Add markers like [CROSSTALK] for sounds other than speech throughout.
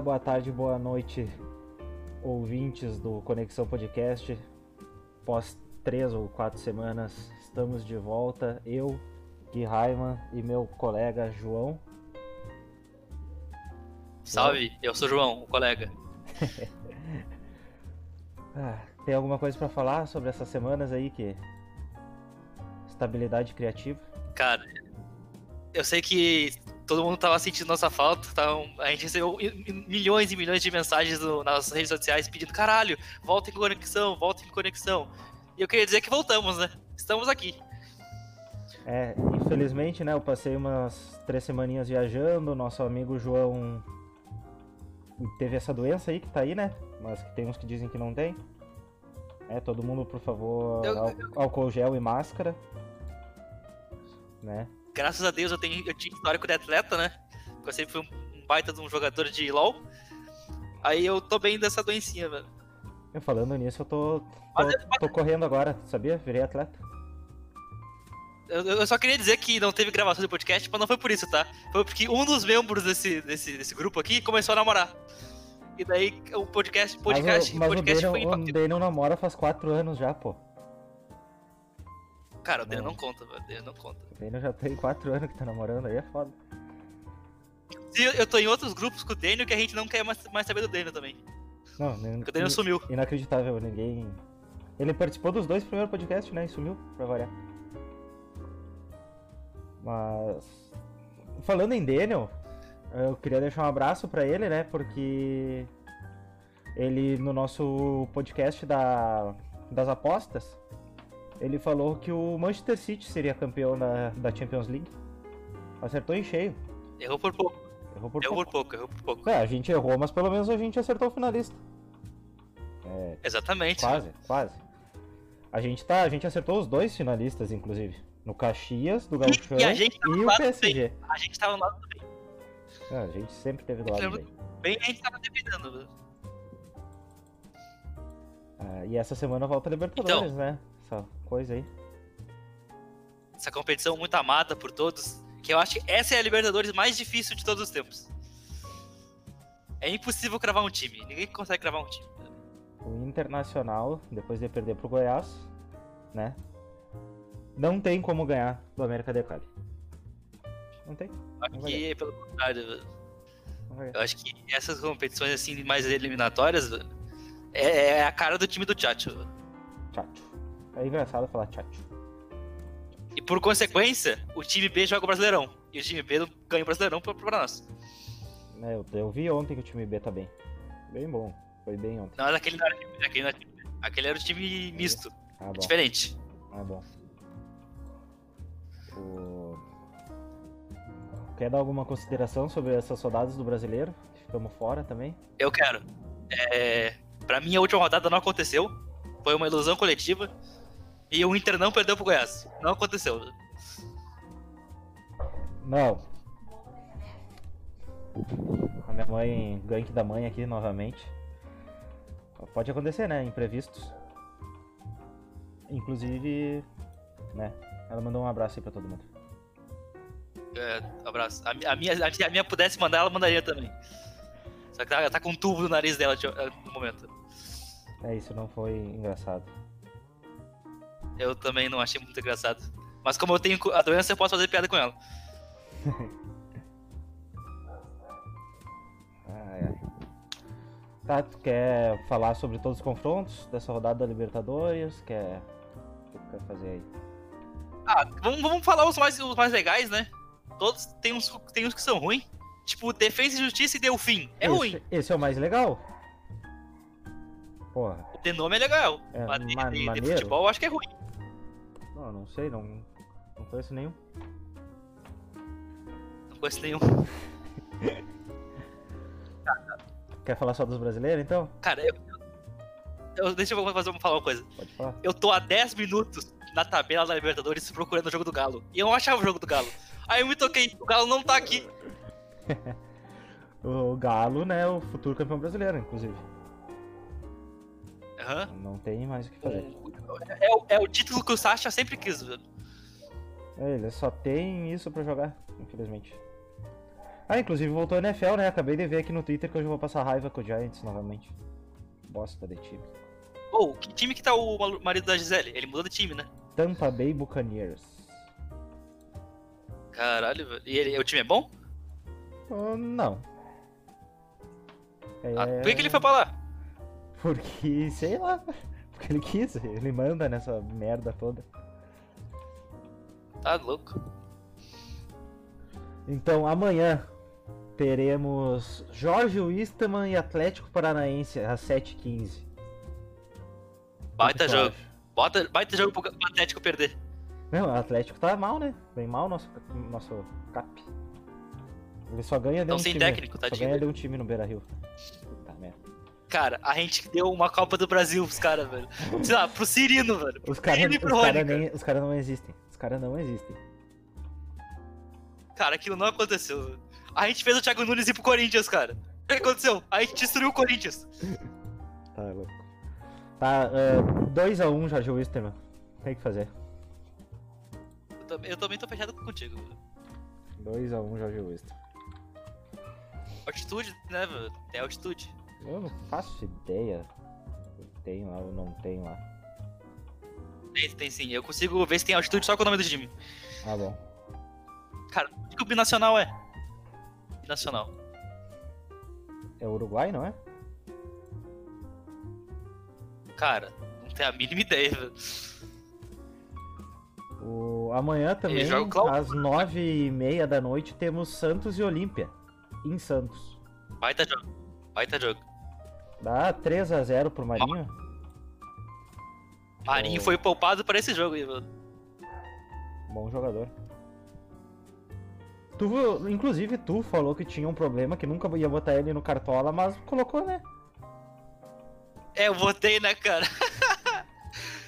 boa tarde, boa noite, ouvintes do Conexão Podcast. Após três ou quatro semanas, estamos de volta. Eu, Gui Raiman e meu colega João. Salve, eu sou o João, o colega. [LAUGHS] Ah, tem alguma coisa pra falar sobre essas semanas aí que estabilidade criativa? Cara, eu sei que todo mundo tava sentindo nossa falta, então a gente recebeu milhões e milhões de mensagens no- nas redes sociais pedindo caralho, volta em conexão, volta em conexão. E eu queria dizer que voltamos, né? Estamos aqui. É, infelizmente, né, eu passei umas três semaninhas viajando, nosso amigo João teve essa doença aí que tá aí, né? Mas que tem uns que dizem que não tem. É, todo mundo, por favor, Eu- ál- álcool gel e máscara. Né? Graças a Deus eu, tenho, eu tinha histórico de atleta, né? Porque eu sempre fui um, baita de um jogador de LoL. Aí eu tô bem dessa doencinha, velho. Eu falando nisso, eu tô, tô, tô correndo agora, sabia? Virei atleta. Eu, eu só queria dizer que não teve gravação de podcast, mas não foi por isso, tá? Foi porque um dos membros desse, desse, desse grupo aqui começou a namorar. E daí o podcast, podcast, mas mas podcast o foi Daniel, o impactado. Daniel namora faz quatro anos já, pô. Cara, o dele Não. conta, velho. O dele não conta. O Daniel já tem quatro anos que tá namorando, aí é foda. E eu, tô em outros grupos com o Daniel que a gente não quer mais, mais saber do Daniel também. Não, nem- Porque o Daniel sumiu. Inacreditável, ninguém. Ele participou dos dois primeiros podcasts, né? E sumiu, pra variar. Mas. Falando em Daniel, eu queria deixar um abraço pra ele, né? Porque. Ele, no nosso podcast da, das apostas, ele falou que o Manchester City seria campeão da, da Champions League. Acertou em cheio. Errou por pouco. Errou por Errou pouco. por pouco, errou por pouco. É, a gente errou, mas pelo menos a gente acertou o finalista. Exatamente. Quase, quase. A gente tá, a gente acertou os dois finalistas, inclusive. No Caxias, do Gauchão e a gente tava e do o lado PSG. A gente tava lá também. Ah, a gente sempre teve do lado bem. Bem, a gente tava dependendo. Ah, e essa semana volta a Libertadores, né? Essa coisa aí. Essa competição muito amada por todos. Que eu acho que essa é a Libertadores mais difícil de todos os tempos. É impossível cravar um time. Ninguém consegue cravar um time. O Internacional, depois de perder pro Goiás, né? Não tem como ganhar do América de Cali. Não tem. Não Aqui, pelo contrário, eu acho que essas competições assim mais eliminatórias é, é a cara do time do Tchatcho. velho. É engraçado falar tchacho. E por consequência, o time B joga o Brasileirão. E o time B ganha o Brasileirão pra, pra nós. É, eu, eu vi ontem que o time B tá bem. Bem bom. Foi bem ontem. Não, mas aquele não era, time- aquele não era. Aquele era o time misto. Ah. Diferente. Ah, bom. O... Quer dar alguma consideração sobre essas rodadas do brasileiro? Ficamos fora também. Eu quero. É, pra mim, a última rodada não aconteceu. Foi uma ilusão coletiva. E o Inter não perdeu pro Goiás. Não aconteceu. Não. A minha mãe, gank da mãe aqui novamente. Pode acontecer, né? Imprevistos. Inclusive, né? Ela mandou um abraço aí pra todo mundo. É, abraço. A, a minha, a, a minha pudesse mandar, ela mandaria também. Só que ela tá com um tubo no nariz dela de- no momento. É isso, não foi engraçado. Eu também não achei muito engraçado. Mas como eu tenho a doença, eu posso fazer piada com ela. [LAUGHS] Ai, ai. Tá, tu quer falar sobre todos os confrontos dessa rodada da Libertadores? Quer. O que tu quer fazer aí? Ah, vamos, vamos falar os mais, os mais legais, né? Todos tem uns, tem uns que são ruins. Tipo, Defesa e Justiça e Delfim. É esse, ruim. Esse é o mais legal? Porra, O nome é legal. É, mas de, de- de futebol eu acho que é ruim. Não, não sei, não, não conheço nenhum. Não conheço nenhum. [LAUGHS] Quer falar só dos brasileiros então? Cara, eu, eu- deixa eu fazer, falar uma coisa. Pode falar. Eu tô há 10 minutos na tabela da Libertadores procurando o jogo do Galo. E eu não achava o jogo do Galo. Aí eu me toquei, o Galo não tá aqui. [LAUGHS] O Galo, né, o futuro campeão brasileiro, inclusive. Aham. Não tem mais o que fazer. É, o- é o título que o Sasha sempre quis, velho. É, Ele só tem isso pra jogar, infelizmente. Ah, inclusive voltou a NFL, né? Acabei de ver aqui no Twitter que hoje eu vou passar raiva com o Giants novamente. Bosta de time. Ô, que time que tá o marido da Gisele? Ele mudou de time, né? Tampa Bay Buccaneers. Caralho, velho. E ele, o time é bom? Oh, não. É... Ah, por que, que ele foi pra lá? Porque, sei lá. [LAUGHS] Porque ele quis. Ele manda nessa merda toda. Tá louco. Então, amanhã teremos Jorge Wisterman e Atlético Paranaense às 7h15. Baita O jogo. Bota, baita jogo pro Atlético perder. Não, o Atlético tá mal, né? Bem mal nosso, nosso cap. Ele só ganha de Tão um sem time. técnico, só tadinho ganha de um time no Beira Rio. Cara, a gente deu uma Copa do Brasil pros caras, velho. Sei lá, pro Cirino, velho. Os caras cara nem- os cara não existem. Os caras não existem. Cara, aquilo não aconteceu. velho. A gente fez o Thiago Nunes ir pro Corinthians, cara. O que aconteceu? A gente destruiu o Corinthians. Tá louco. Tá, 2x1 Jorge Wisterman. Tem que fazer. Eu também, eu também tô fechado contigo. velho. 2x1 Jorge Wisterman. Altitude, né, velho? Tem altitude. Eu não faço ideia. Tem lá ou não tem lá. Tem, tem sim. Eu consigo ver se tem altitude só com o nome do time. Ah, bom. Cara, o que o binacional é? Binacional. É Uruguai, não é? Cara, não tenho a mínima ideia, velho. O... Amanhã também, joga o Cláudio. às 9h30 da noite, temos Santos e Olímpia. Em Santos. Baita jogo. Baita jogo. Dá 3x0 pro Marinho. Marinho Oh. foi poupado para esse jogo aí, velho. Bom jogador. Tu, inclusive, tu falou que tinha um problema, que nunca ia botar ele no cartola, mas colocou, né? É, eu botei, né, cara?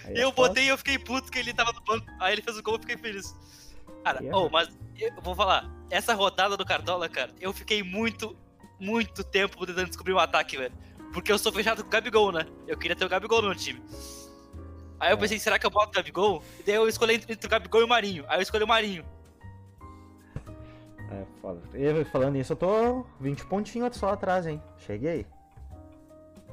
Aí é Eu botei e eu fiquei puto que ele tava no banco. Aí ele fez o gol e fiquei feliz. Cara, oh, mas eu vou falar, essa rodada do Cartola, cara, eu fiquei muito, muito tempo tentando descobrir um ataque, velho. Porque eu sou fechado com o Gabigol, né? Eu queria ter o Gabigol no meu time. Aí eu É. pensei, será que eu boto o Gabigol? E daí eu escolhi entre entre o Gabigol e o Marinho. Aí eu escolhi o Marinho. É, foda. E falando nisso, eu tô 20 pontinhos só atrás, hein? Cheguei.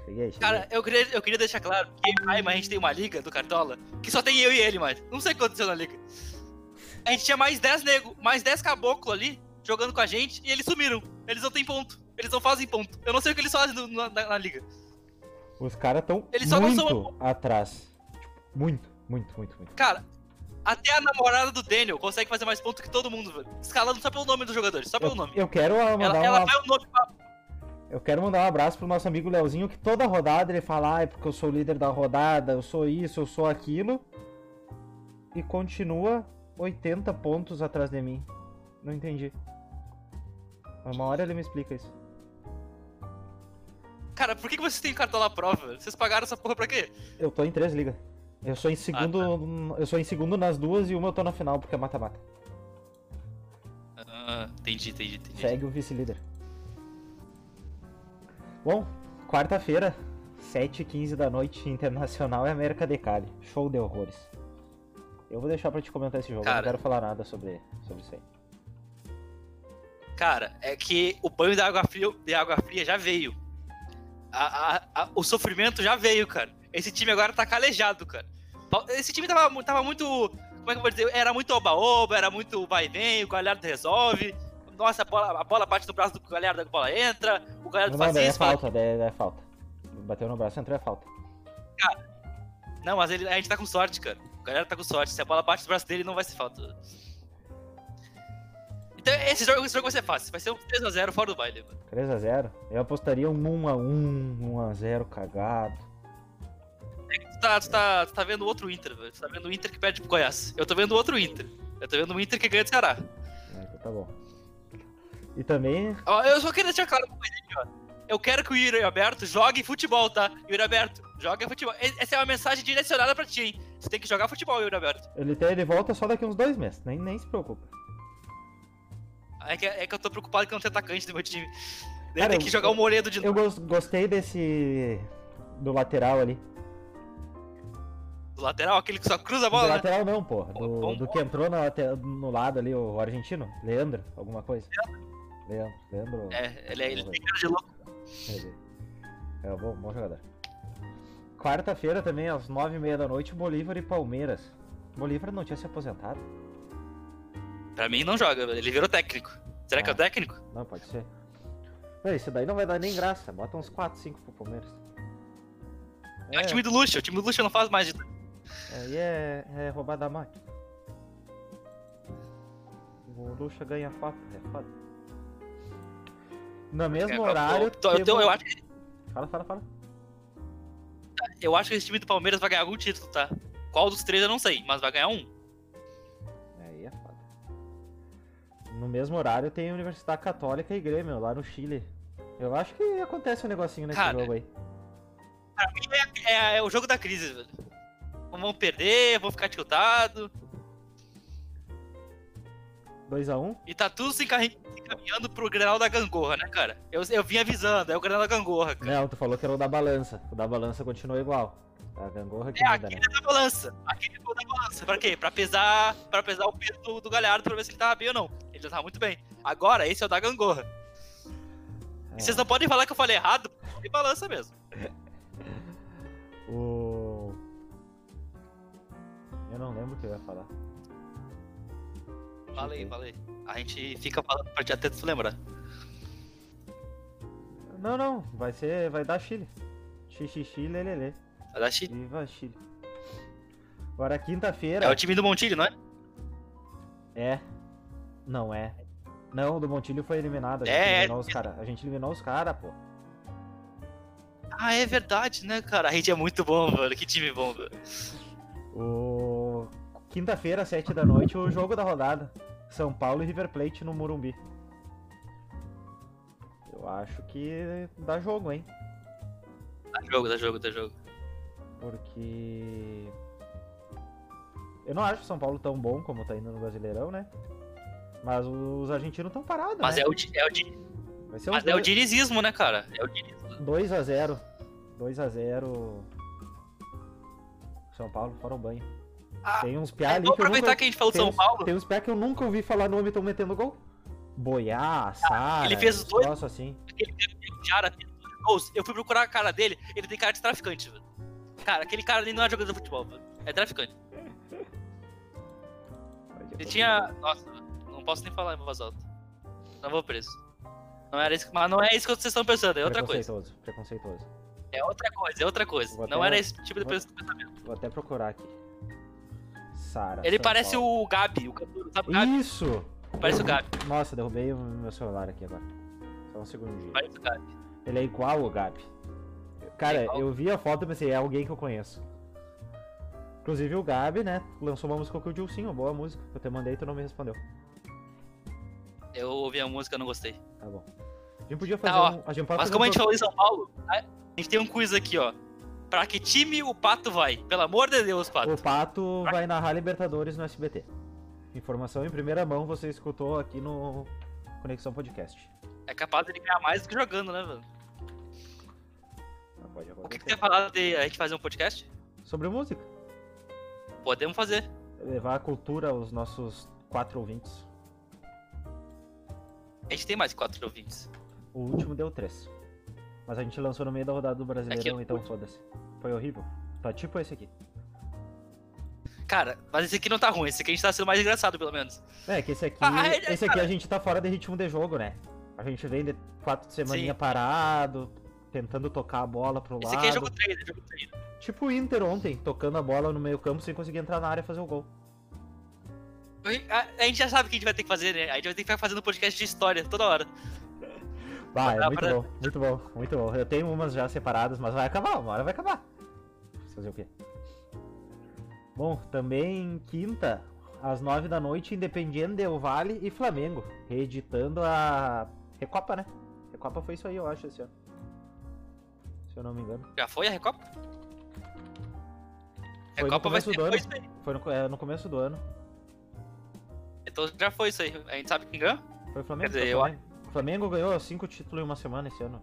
Cheguei, cheguei. Cara, eu queria, eu queria deixar claro que ai, mas a gente tem uma liga do Cartola que só tem eu e ele, mas não sei o que aconteceu na liga. A gente tinha mais 10 nego, mais 10 caboclo ali jogando com a gente e eles sumiram. Eles não têm ponto. Eles não fazem ponto. Eu não sei o que eles fazem no- na, na- na liga. Os caras tão Eles só não muito são- atrás. Tipo, muito, muito, muito, muito. Cara, até a namorada do Daniel consegue fazer mais ponto que todo mundo, velho. Escalando só pelo nome dos jogadores, só pelo Eu, nome. eu quero ah, mandar Ela, ela uma- vai o nome pra... Eu quero mandar um abraço pro nosso amigo Leozinho, que toda rodada ele fala, ah, é porque eu sou o líder da rodada, eu sou isso, eu sou aquilo. E continua 80 pontos atrás de mim. Não entendi. Uma hora ele me explica isso. Cara, por que, que vocês têm Cartola Pro, velho? Vocês pagaram essa porra pra quê? Eu tô em três ligas. Eu sou em segundo. tá. Eu sou em segundo nas duas e uma eu tô na final, porque é mata-mata. Ah, entendi, entendi, entendi. Segue o vice-líder. Bom, quarta-feira, 7h15 da noite, Internacional e América de Cali. Show de horrores. Eu vou deixar pra te comentar esse jogo, eu Cara. não quero falar nada sobre, sobre isso aí. Cara, é que o banho de água fria, de água fria já veio. A- a- a- o sofrimento já veio, cara. Esse time agora tá calejado, cara. Esse time tava, tava muito. Como é que eu vou dizer? Era muito oba-oba, era muito vai e vem, o Galhardo resolve. Nossa, a bola, a bola bate no braço do Galhardo, a bola entra. O Galhardo Não, não, faz daí é isso. fala- falta, daí é falta. Bateu no braço, entrou é falta. Não, mas ele, a gente tá com sorte, cara. O Galhardo tá com sorte. Se a bola bate no braço dele, não vai ser falta. Então, esse jogo, esse jogo vai ser fácil. Vai ser um 3x0 fora do baile, mano. 3x0. Eu apostaria um 1x1, 1x0 cagado. Tu tá, tu, tá, tu tá vendo outro Inter, velho. Tu tá vendo o Inter que perde pro Goiás. Eu tô vendo outro Inter. Eu tô vendo o Inter que ganha do Ceará. Ah, Então tá bom. E também, Ó, Eu só queria deixar claro uma coisa aqui, ó. Eu quero que o Yuri Aberto jogue futebol, tá? Yuri Aberto, joga futebol. Essa é uma mensagem direcionada pra ti, hein? Você tem que jogar futebol, Yuri Aberto. ele, tem, ele volta só daqui uns dois meses, nem, nem se preocupa. É que, é que eu tô preocupado que não tem atacante do meu time. Cara, tem que eu- jogar o Moredo de Eu novo. gos- gostei desse. do lateral ali. Do lateral, aquele que só cruza a Do bola, né? lateral não, porra. Pô, Do, bom, do bom. que entrou na no lado ali, o argentino. Leandro, alguma coisa. Lembro, lembro. É, ele, é, ele tem cara de louco. Ele é um bom, bom jogador. Quarta-feira também, às nove e meia da noite, Bolívar e Palmeiras. Bolívar não tinha se aposentado? Pra mim não joga, ele virou técnico. Será que é o Ah. técnico? Não, pode ser. Não, isso daí não vai dar nem graça. Bota uns 4, 5 pro Palmeiras. É, o time do Lucha, o time do Lucha não faz mais de. Aí é, é roubar da máquina. O Lucha ganha foto, é foda. No mesmo horário. eu, tô- eu, eu acho, que- Fala, fala, fala. eu acho que esse time do Palmeiras vai ganhar algum título, tá? Qual dos três eu não sei, mas vai ganhar um. No mesmo horário tem Universidade Católica e Grêmio, lá no Chile. Eu acho que acontece um negocinho nesse Cara, jogo aí. Pra mim é, é- é o jogo da crise, velho. Vão perder, vão ficar tiltados. 2x1? E tá tudo se encaminhando pro Grenal da Gangorra, né, cara? Eu, eu vim avisando, é o Grenal da Gangorra, cara. Não, tu falou que era o da balança. O da balança continua igual. A gangorra que É, né? aquele é da balança. Aquele é o da balança. Pra quê? Pra pesar, pra pesar o peso do, do Galhardo pra ver se ele tava bem ou não. Ele já tava muito bem. Agora, esse é o da Gangorra. É. E vocês não podem falar que eu falei errado, porque balança mesmo. O. Eu não lembro o que eu ia falar. Falei, Deixa eu falei. A gente fica falando pra te até tu lembrar. Não, não, vai ser. Vai dar Chile. Xixi, lelele. Vai dar Chile. Viva Chile. Agora quinta-feira. É o time do Montilho, não é? É. Não é. Não, o do Montilho foi eliminado. A gente É, eliminou é. os cara. A gente eliminou os caras, pô. Ah, é verdade, né, cara? A gente é muito bom, velho. Que time bom, velho. O. Quinta-feira, sete da noite, o jogo da rodada. São Paulo e River Plate no Morumbi. Eu acho que dá jogo, hein? Dá jogo, dá jogo, dá jogo. Porque. Eu não acho o São Paulo tão bom como tá indo no Brasileirão, né? Mas os argentinos estão parados, Mas né? é o, é o, Vai ser mas é o dinizismo, né, cara? É o dinizismo. 2x0. 2x0. São Paulo, fora o banho. Ah, Tem uns piá É, ali vamos aproveitar nunca... que a gente falou de São Paulo. Tem uns piá que eu nunca ouvi falar nome estão metendo gol. Boiá, Sara, ele fez os dois- negócio assim. Gols. Eu fui procurar a cara dele, ele tem cara de traficante, velho. Cara, aquele cara ali não é jogador de futebol, velho. É traficante. [LAUGHS] Ele tinha. Nossa, posso nem falar em voz alta. Não vou preso. Não era isso, mas não é isso que vocês estão pensando, é outra coisa. Preconceituoso, preconceituoso. É outra coisa, é outra coisa. Vou Não até- era esse tipo de vou- pensamento. Vou até procurar aqui. Sara. Ele São parece Paulo. o Gabi, o cantor, sabe Gabi? Isso! Parece o Gabi, Nossa, derrubei o meu celular aqui agora. Só um segundinho. parece o Gabi. Ele é igual o Gabi. Cara, É eu vi a foto e pensei, é alguém que eu conheço. Inclusive o Gabi, né, lançou uma música com o Dilcinho, uma boa música. Eu te mandei e tu não me respondeu. Eu ouvi a música e não gostei. Tá bom. A gente podia fazer Tá, um... A gente pode Mas fazer como um a gente falou em São Paulo, a gente tem um quiz aqui, ó. Pra que time o Pato vai? Pelo amor de Deus, Pato. O Pato vai narrar Libertadores no SBT. Informação em primeira mão você escutou aqui no Conexão Podcast. É capaz de ele ganhar mais do que jogando, né, velho? Não pode O que, que tu ia falar de a gente fazer um podcast? Sobre música. Podemos fazer. Levar a cultura aos nossos quatro ouvintes. A gente tem mais quatro ouvintes. O último deu três. Mas a gente lançou no meio da rodada do Brasileirão, então foda-se. Foi horrível. Tá tipo esse aqui. Cara, mas esse aqui não tá ruim. Esse aqui a gente tá sendo mais engraçado, pelo menos. É, que esse aqui. Ah, é, esse aqui cara. a gente tá fora de ritmo de jogo, né? A gente vem de quatro semaninha Sim. parado, tentando tocar a bola pro Esse lado. aqui é jogo 3, é jogo 3. Tipo o Inter ontem, tocando a bola no meio campo sem conseguir entrar na área e fazer o gol. A, a gente já sabe o que a gente vai ter que fazer, né? A gente vai ter que ficar fazendo podcast de história toda hora. Vai, é muito pra- bom, muito bom, muito bom. Eu tenho umas já separadas, mas vai acabar, uma hora vai acabar. Fazer o quê? Bom, também quinta, às nove da noite, Independiente Del Vale e Flamengo, reeditando a Recopa, né? Recopa foi isso aí, eu acho, esse ano. Se eu não me engano. Já foi a Recopa? Foi no Recopa vai começo ser do ano. aí. Foi no, é, no começo do ano. Então já foi isso aí. A gente sabe quem ganhou? Foi o Flamengo. Quer dizer, eu-. O Flamengo ganhou cinco títulos em uma semana esse ano.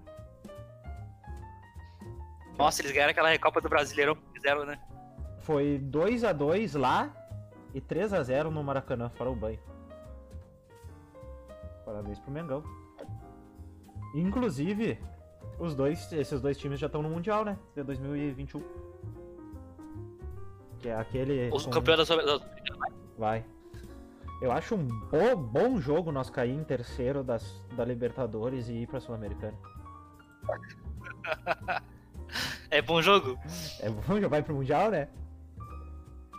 Nossa, eles ganharam aquela Recopa do Brasileirão que fizeram, né? Foi 2 a 2 lá e 3 a 0 no Maracanã, fora o banho. Parabéns pro Mengão. Inclusive, os dois, esses dois times já estão no Mundial, né? De 2021. Que é aquele. Os com- campeões da Sul- da Vai. Eu acho um bo- bom jogo nós cair em terceiro das, da Libertadores e ir pra Sul-Americana. É bom jogo? É bom já vai pro Mundial, né?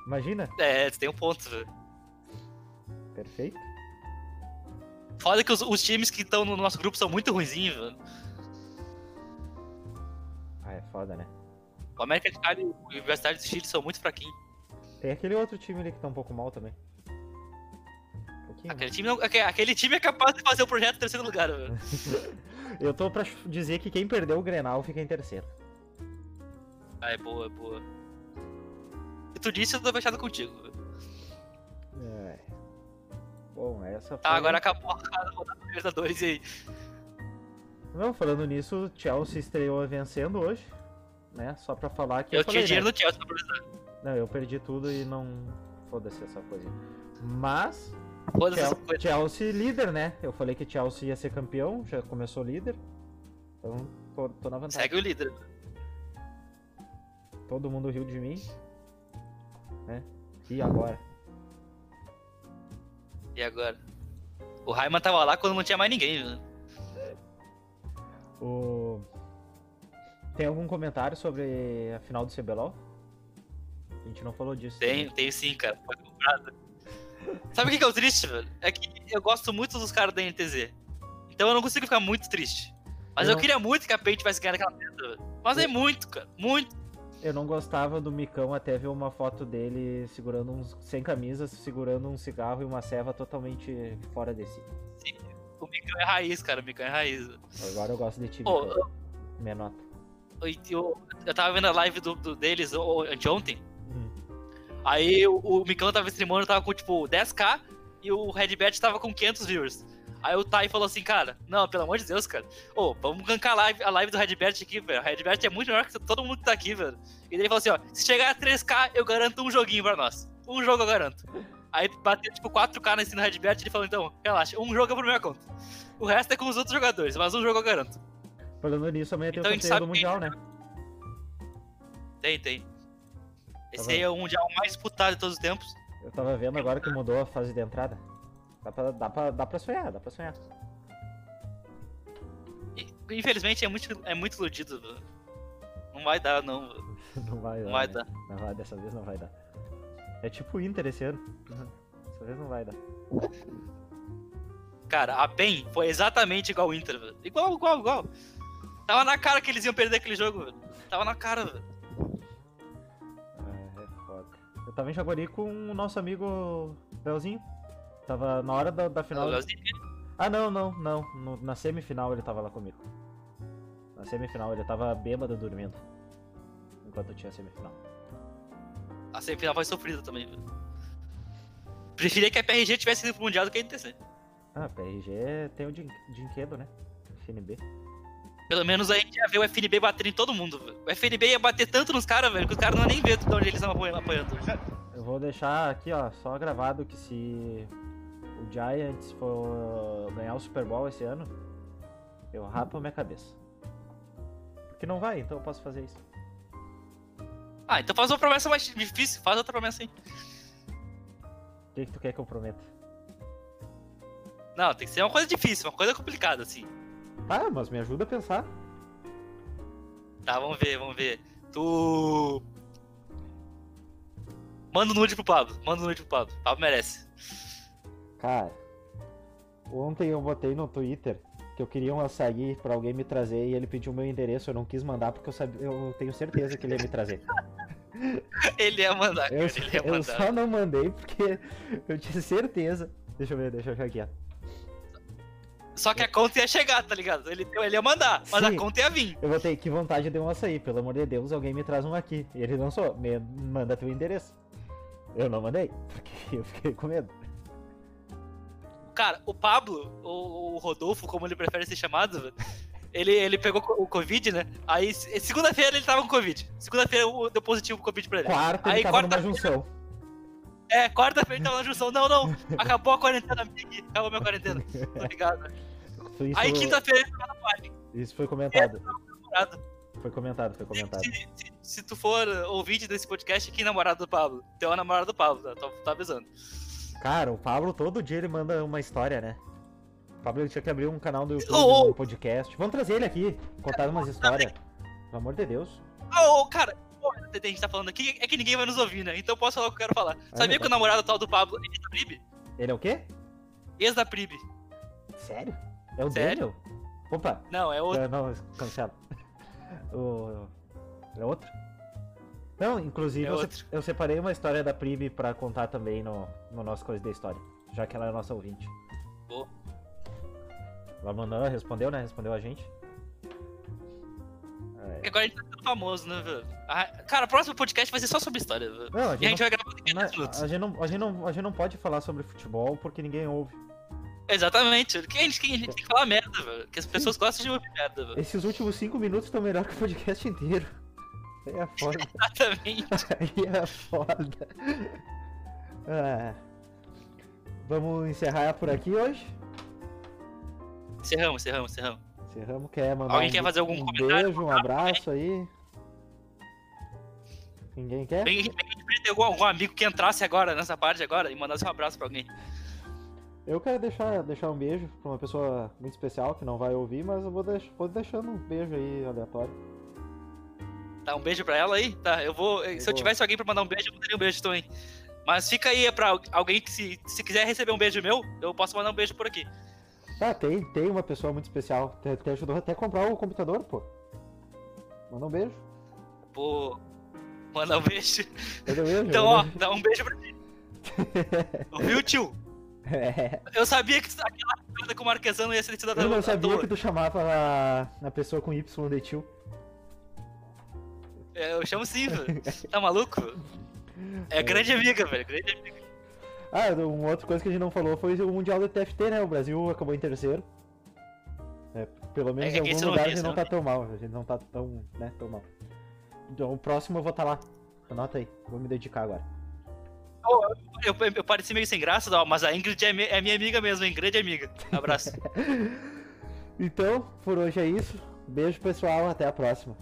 Imagina. É, tem um ponto, velho. Perfeito. Foda que os, os times que estão no nosso grupo são muito ruinzinhos, velho. Ah, é foda, né? O América de Cali e o Universidade do Chile são muito fraquinhos. Tem aquele outro time ali que tá um pouco mal também. Aquele time, não- aque- aquele time é capaz de fazer o projeto em terceiro lugar. [LAUGHS] Eu tô pra dizer que quem perdeu o Grenal fica em terceiro. Ah, é boa, é boa. E tu disse, eu tô fechado contigo. É. Bom, essa Tá, foi- agora acabou a rodada da Libertadores aí. Não, falando nisso, o Chelsea estreou vencendo hoje. Né? Só pra falar que Eu, eu, tinha falei, dinheiro né? no Chelsea pra. Não, eu perdi tudo e não. Foda-se essa coisa. Mas, Foda-se essa Chel- coisa. Chelsea líder, né? Eu falei que Chelsea ia ser campeão, já começou líder. Então, tô, tô na vantagem. Segue o líder. Todo mundo riu de mim. Né? E agora? E agora? O Raiman tava lá quando não tinha mais ninguém, velho. O... Tem algum comentário sobre a final do CBLOL? A gente não falou disso. Tem, tem sim, cara. Foi comprado. Sabe o que que é o triste, velho? É que eu gosto muito dos caras da NTZ. Então eu não consigo ficar muito triste. Mas Eu eu, queria muito que a PEN tivesse ganhado aquela merda, velho. Mas é muito, cara. Muito. Eu não gostava do Micão até ver uma foto dele segurando uns. sem camisas, segurando um cigarro e uma ceva totalmente fora de si. O Micão é raiz, cara. O Micão é raiz. Agora eu gosto de ti, Micão. Minha nota. Eu, eu, eu tava vendo a live do, do- deles o- anteontem. Aí o, o Micão tava streamando, tava com tipo 10k e o Redbet tava com 500 viewers. Aí o Tai falou assim, cara, não, pelo amor de Deus, cara. Ô, vamos gankar a live, a live do Redbet aqui, velho. O Redbet é muito melhor que todo mundo que tá aqui, velho. E daí ele falou assim, ó, se chegar a 3k, eu garanto um joguinho pra nós. Um jogo eu garanto. Aí bateu tipo 4k nesse no Redbet e ele falou, então, relaxa, um jogo é por minha conta. O resto é com os outros jogadores, mas um jogo eu garanto. Falando nisso, amanhã tem Então a o quem- Mundial, né? Tem, tem. Esse aí é o mundial mais disputado de todos os tempos. Eu tava vendo agora que mudou a fase de entrada. Dá pra, dá pra, dá pra sonhar, dá pra sonhar. Infelizmente é muito, é muito iludido, velho. Não vai dar, não, velho. [LAUGHS] Não vai dar. Não vai né? dar. Não vai, dessa vez não vai dar. É tipo o Inter esse ano. Dessa vez não vai dar. Cara, a PEN foi exatamente igual o Inter, velho. Igual, igual, igual. Tava na cara que eles iam perder aquele jogo, velho. Tava na cara, velho. Tava em Jaguari com o nosso amigo Leozinho. Tava na hora da, da final. Ah, não, não, não. No- na semifinal ele tava lá comigo. Na semifinal ele tava bêbado dormindo. Enquanto tinha a semifinal. A semifinal foi sofrida também, velho. Preferia que a PRG tivesse ido pro Mundial do que a NTC. Ah, PRG tem o din- dinquedo, né? FNB. Pelo menos a gente ia ver o FNB bater em todo mundo, velho. O FNB ia bater tanto nos caras, velho, que os caras não iam nem ver de onde eles estavam apoiando. Eu vou deixar aqui, ó, só gravado que se o Giants for ganhar o Super Bowl esse ano, eu rapo a minha cabeça. Porque não vai, então eu posso fazer isso. Ah, então faz uma promessa mais difícil, faz outra promessa aí. O que, que tu quer que eu prometa? Não, tem que ser uma coisa difícil, uma coisa complicada, assim. Ah, mas me ajuda a pensar. Tá, vamos ver, vamos ver. Tu. Manda um nude pro Pablo, manda um nude pro Pablo. Pablo merece. Cara, ontem eu botei no Twitter que eu queria um açaí pra alguém me trazer e ele pediu meu endereço, eu não quis mandar porque eu, sabia, eu tenho certeza que ele ia me trazer. [LAUGHS] Ele ia mandar, cara, Eu, ia eu mandar. só não mandei porque eu tinha certeza. Deixa eu ver, deixa eu achar aqui, ó. Só que a conta ia chegar, tá ligado? Ele, ele ia mandar, mas Sim. a conta ia vir. Eu botei que vontade de um açaí, pelo amor de Deus, alguém me traz um aqui. E ele lançou, me manda teu endereço. Eu não mandei, porque [LAUGHS] eu fiquei com medo. Cara, o Pablo, ou o Rodolfo, como ele prefere ser chamado, ele, ele pegou o Covid, né? Aí, se- segunda-feira ele tava com Covid. Segunda-feira eu- deu positivo pro Covid pra ele. Quarta ele Aí, tava numa quarta-feira- junção. É, quarta-feira ele tava na junção. Não, não, acabou a quarentena aqui. Acabou a minha quarentena. Tô ligado. Isso, Aí quinta-feira ele tava na party. Isso foi comentado. Foi comentado, foi comentado. Se, se- se tu for ouvinte desse podcast, que namorado do Pablo? Teu é namorado do Pablo, tá? Tô, tô avisando. Cara, o Pablo todo dia ele manda uma história, né? O Pablo ele tinha que abrir um canal do YouTube, Ô, ô. um podcast. Vamos trazer ele aqui, contar umas histórias. Pelo amor de Deus. Ô, ô, cara, pô, a gente tá falando aqui, é que ninguém vai nos ouvir, né? Então eu posso falar o que eu quero falar. Sabia tá. que o namorado tal do Pablo é ex da Prib? Ele é o quê? Ex da Prib. Sério? É o Sério? Daniel? Opa, Não, é outro. é, não, cancela. O... É outro? Não, inclusive É eu, se- eu separei uma história da Pribe pra contar também no, no nosso Coisa da História. Já que ela é nossa ouvinte. Boa. Ela mandou, respondeu, né? Respondeu a gente. Porque agora a gente tá ficando famoso, né, velho? Ah, cara, o próximo podcast vai ser só sobre história, velho. Não, a E a gente, gente vai gravar daqui a não, 10 minutos. a, gente não, a, gente não, a gente não pode falar sobre futebol porque ninguém ouve. Exatamente. Quem a gente, quem a gente tem que falar merda, velho. Que as pessoas gostam de ouvir merda, velho. Esses últimos cinco minutos estão melhor que o podcast inteiro. Aí é foda. [LAUGHS] Exatamente. Aí é foda. Ah, vamos encerrar por aqui hoje? Encerramos, encerramos, encerramos. Encerramos. Quer mandar Alguém um, quer fazer algum um comentário? beijo, um abraço aí? Ninguém quer? Bem, algum, algum amigo que entrasse agora, nessa parte agora, e mandasse um abraço pra alguém. Eu quero deixar, deixar um beijo pra uma pessoa muito especial que não vai ouvir, mas eu vou, deix, vou deixando um beijo aí aleatório. Tá, um beijo pra ela aí? Tá, eu vou. Se eu vou. tivesse alguém pra mandar um beijo, eu mandaria um beijo também. Mas fica aí pra alguém que, se, se quiser receber um beijo meu, eu posso mandar um beijo por aqui. Tá, tem, tem uma pessoa muito especial. Te, te ajudou até a comprar o computador, pô. Manda um beijo. Vou mandar um beijo. Manda um beijo. Então, manda ó, beijo. dá um beijo pra ti. [LAUGHS] Ouviu, tio? É, Eu sabia que aquela piada com o Marquesano ia ser cidadão. eu não sabia toa. que tu chamava a, a pessoa com Y de tio. É, Eu chamo sim, velho. Tá maluco? É grande amiga, velho. Grande amiga. Ah, uma outra coisa que a gente não falou foi o Mundial do TFT, né? O Brasil acabou em terceiro. É, pelo menos É, em que algum lugar vi, a gente não tá tão mal. A gente não tá tão, né, tão mal. Então, o próximo eu vou estar lá. Anota aí. Vou me dedicar agora. Eu, eu, eu pareci meio sem graça, não, mas a Ingrid é, é minha amiga mesmo, hein? Grande amiga. Abraço. [LAUGHS] Então, por hoje é isso. Beijo, pessoal. Até a próxima.